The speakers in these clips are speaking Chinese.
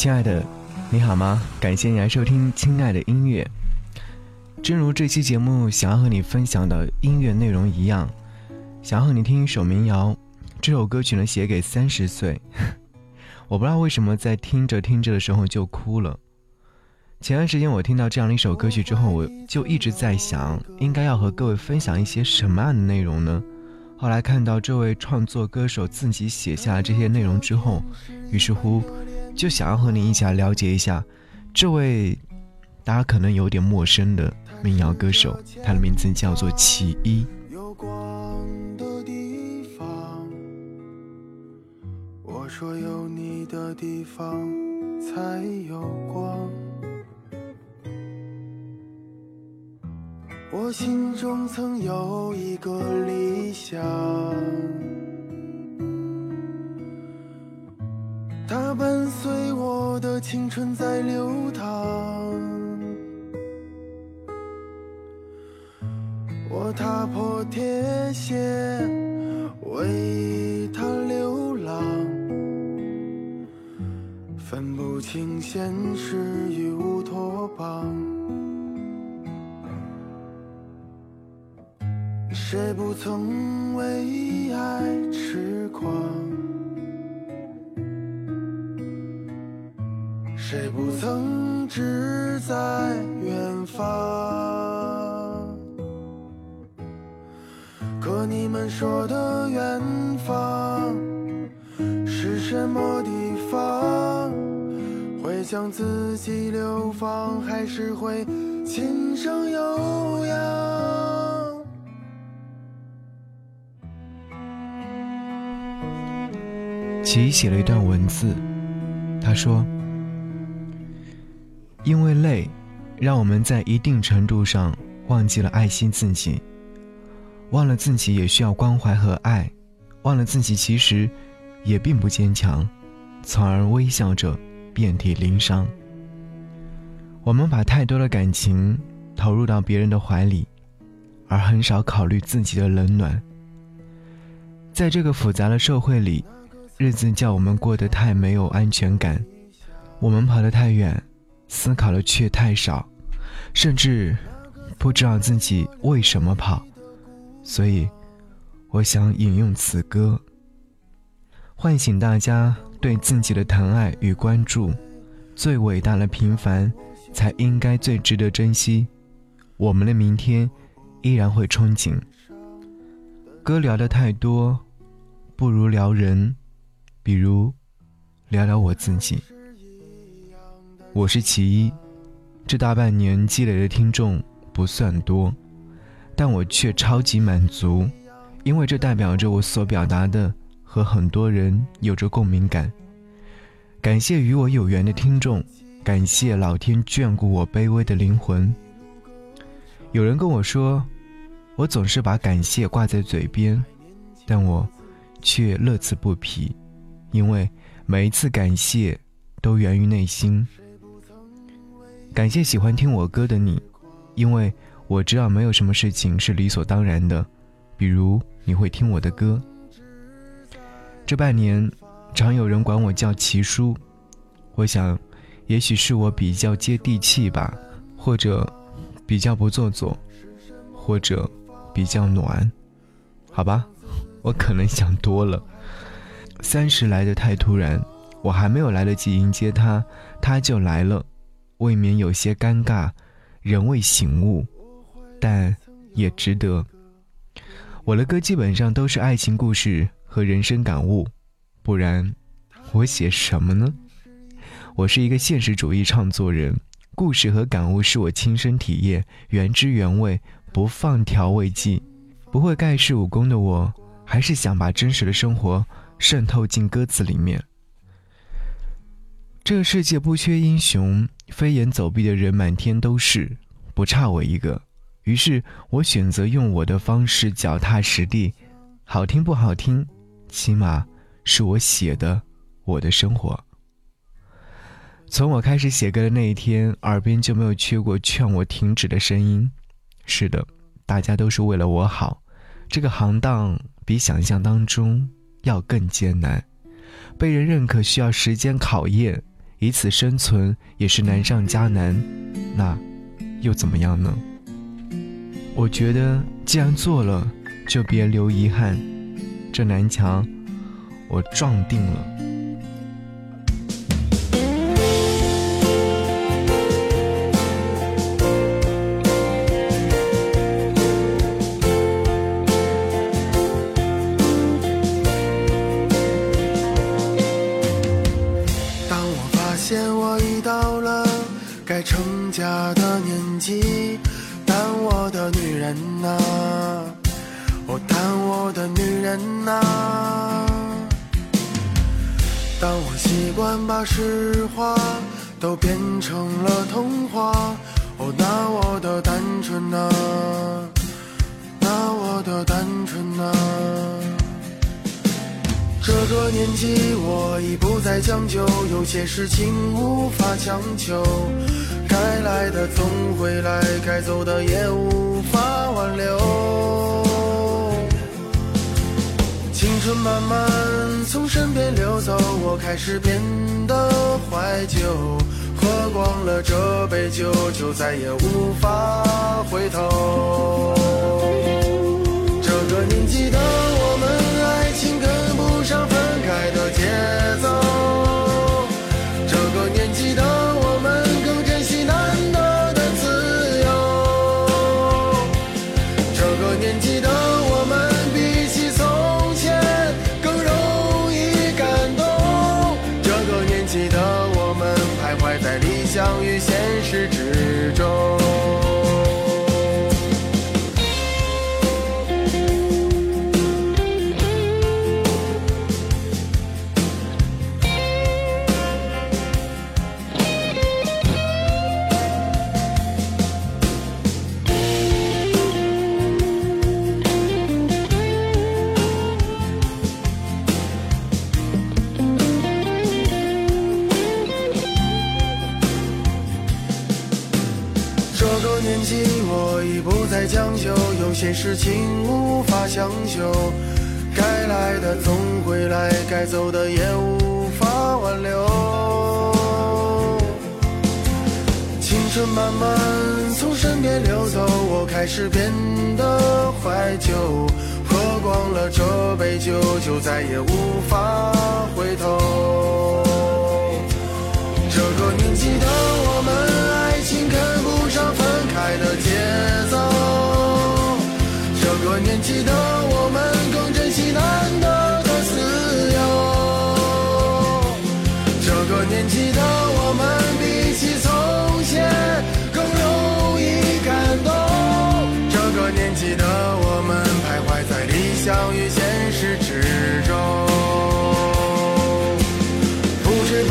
亲爱的，你好吗？感谢你来收听《亲爱的音乐》。正如这期节目想要和你分享的音乐内容一样，想要和你听一首民谣。这首歌曲呢，写给三十岁。我不知道为什么在听着听着的时候就哭了。前段时间我听到这样的一首歌曲之后，我就一直在想，应该要和各位分享一些什么样的内容呢？后来看到这位创作歌手自己写下这些内容之后，于是乎就想要和你一起来了解一下这位大家可能有点陌生的民谣歌手，他的名字叫做齐一。有光的地方，我说有你的地方才有光。我心中曾有一个理想，青春在流淌。我踏破铁鞋为他流浪，分不清现实与乌托邦。谁不曾为爱痴狂？谁不曾志在远方？可你们说的远方是什么地方？会将自己流放，还是会琴声悠扬？齐写了一段文字，他说：“因为累，让我们在一定程度上忘记了爱惜自己，忘了自己也需要关怀和爱，忘了自己其实也并不坚强，从而微笑着遍体鳞伤。我们把太多的感情投入到别人的怀里，而很少考虑自己的冷暖。在这个复杂的社会里。”日子叫我们过得太没有安全感，我们跑得太远，思考的却太少，甚至不知道自己为什么跑。所以，我想引用此歌，唤醒大家对自己的疼爱与关注。最伟大的平凡，才应该最值得珍惜。我们的明天依然会憧憬。歌聊的太多，不如聊人。比如，聊聊我自己。我是其一，这大半年积累的听众不算多，但我却超级满足，因为这代表着我所表达的和很多人有着共鸣感。感谢与我有缘的听众，感谢老天眷顾我卑微的灵魂。有人跟我说，我总是把感谢挂在嘴边，但我却乐此不疲。因为每一次感谢都源于内心。感谢喜欢听我歌的你，因为我知道没有什么事情是理所当然的，比如你会听我的歌。这半年，常有人管我叫奇叔，我想，也许是我比较接地气吧，或者比较不做作，或者比较暖，好吧，我可能想多了。三十来的太突然，我还没有来得及迎接他，他就来了，未免有些尴尬，仍未醒悟，但也值得。我的歌基本上都是爱情故事和人生感悟，不然我写什么呢？我是一个现实主义创作人，故事和感悟是我亲身体验，原汁原味，不放调味剂，不会盖世武功的我，还是想把真实的生活。渗透进歌词里面。这个世界不缺英雄，飞檐走壁的人满天都是，不差我一个。于是我选择用我的方式脚踏实地，好听不好听，起码是我写的，我的生活。从我开始写歌的那一天，耳边就没有缺过劝我停止的声音。是的，大家都是为了我好。这个行当比想象当中。要更艰难，被人认可需要时间考验，以此生存也是难上加难，那又怎么样呢？我觉得既然做了，就别留遗憾。这南墙，我撞定了。我习惯把实话都变成了童话，哦，那我的单纯啊，那我的单纯啊。这个年纪我已不再将就，有些事情无法强求。该来的总会来，该走的也无法挽留。青春慢慢从身边溜走，我开始变得怀旧。喝光了这杯酒，就再也无法回头。这个年纪的我们，爱情跟不上分开的节奏。将就，有些事情无法强求，该来的总会来，该走的也无法挽留。青春慢慢从身边流走，我开始变得怀旧。喝光了这杯酒，就再也无法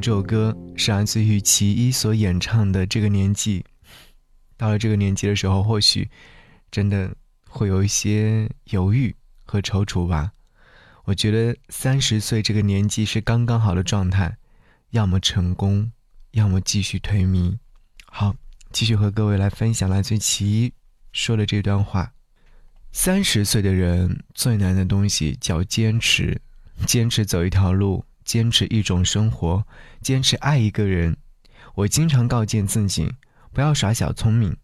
这首歌是来自于其一所演唱的《这个年纪》，到了这个年纪的时候，或许真的会有一些犹豫和踌躇吧。我觉得三十岁这个年纪是刚刚好的状态，要么成功，要么继续颓靡。好。继续和各位来分享来自于其一说的这段话：三十岁的人最难的东西叫坚持，坚持走一条路，坚持一种生活，坚持爱一个人。我经常告诫自己，不要耍小聪明。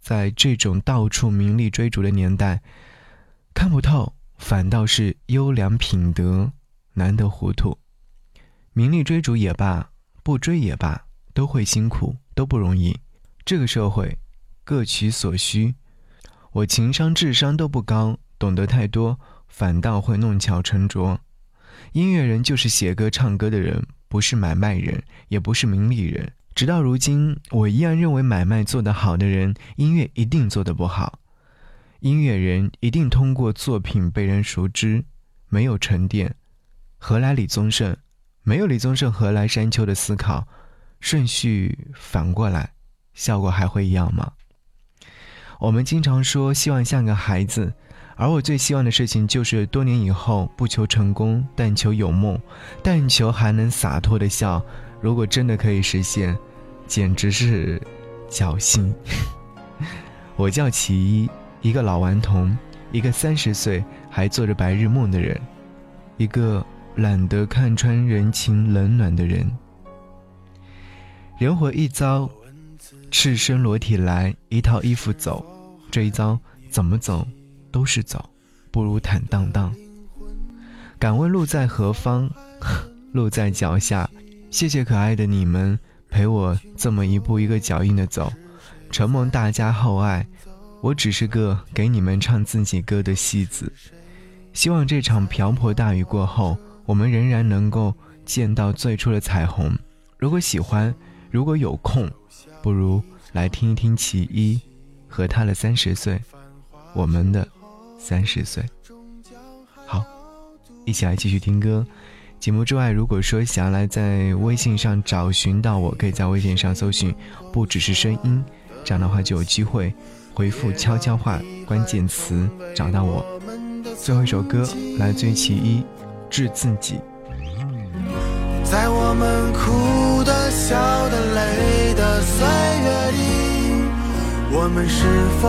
在这种到处名利追逐的年代，看不透反倒是优良品德，难得糊涂。名利追逐也罢，不追也罢，都会辛苦，都不容易。这个社会，各取所需。我情商、智商都不高，懂得太多，反倒会弄巧成拙。音乐人就是写歌、唱歌的人，不是买卖人，也不是名利人。直到如今，我依然认为买卖做得好的人，音乐一定做得不好。音乐人一定通过作品被人熟知，没有沉淀，何来李宗盛？没有李宗盛，何来山丘的思考？顺序反过来，效果还会一样吗？我们经常说希望像个孩子，而我最希望的事情就是多年以后不求成功，但求有梦，但求还能洒脱的笑。如果真的可以实现，简直是侥幸。我叫齐一，一个老顽童，一个三十岁还做着白日梦的人，一个懒得看穿人情冷暖的人。人活一遭，赤身裸体来，一套衣服走，这一遭怎么走都是走，不如坦荡荡。敢问路在何方？路在脚下。谢谢可爱的你们陪我这么一步一个脚印的走，承蒙大家厚爱，我只是个给你们唱自己歌的戏子。希望这场瓢泼大雨过后，我们仍然能够见到最初的彩虹。如果喜欢，如果有空，不如来听一听其一和他的三十岁，我们的三十岁。好，一起来继续听歌。节目之外，如果说想要来在微信上找寻到我，可以在微信上搜寻“不只是声音”，这样的话就有机会回复悄悄话关键词找到我。最后一首歌来自于其一，《致自己》。在我们哭的、笑的、累的岁月里，我们是否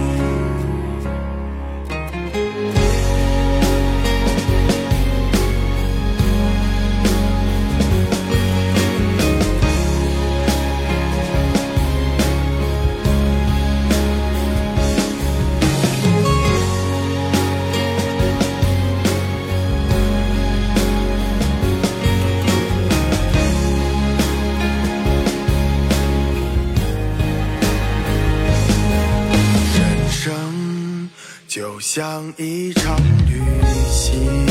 像一场旅行，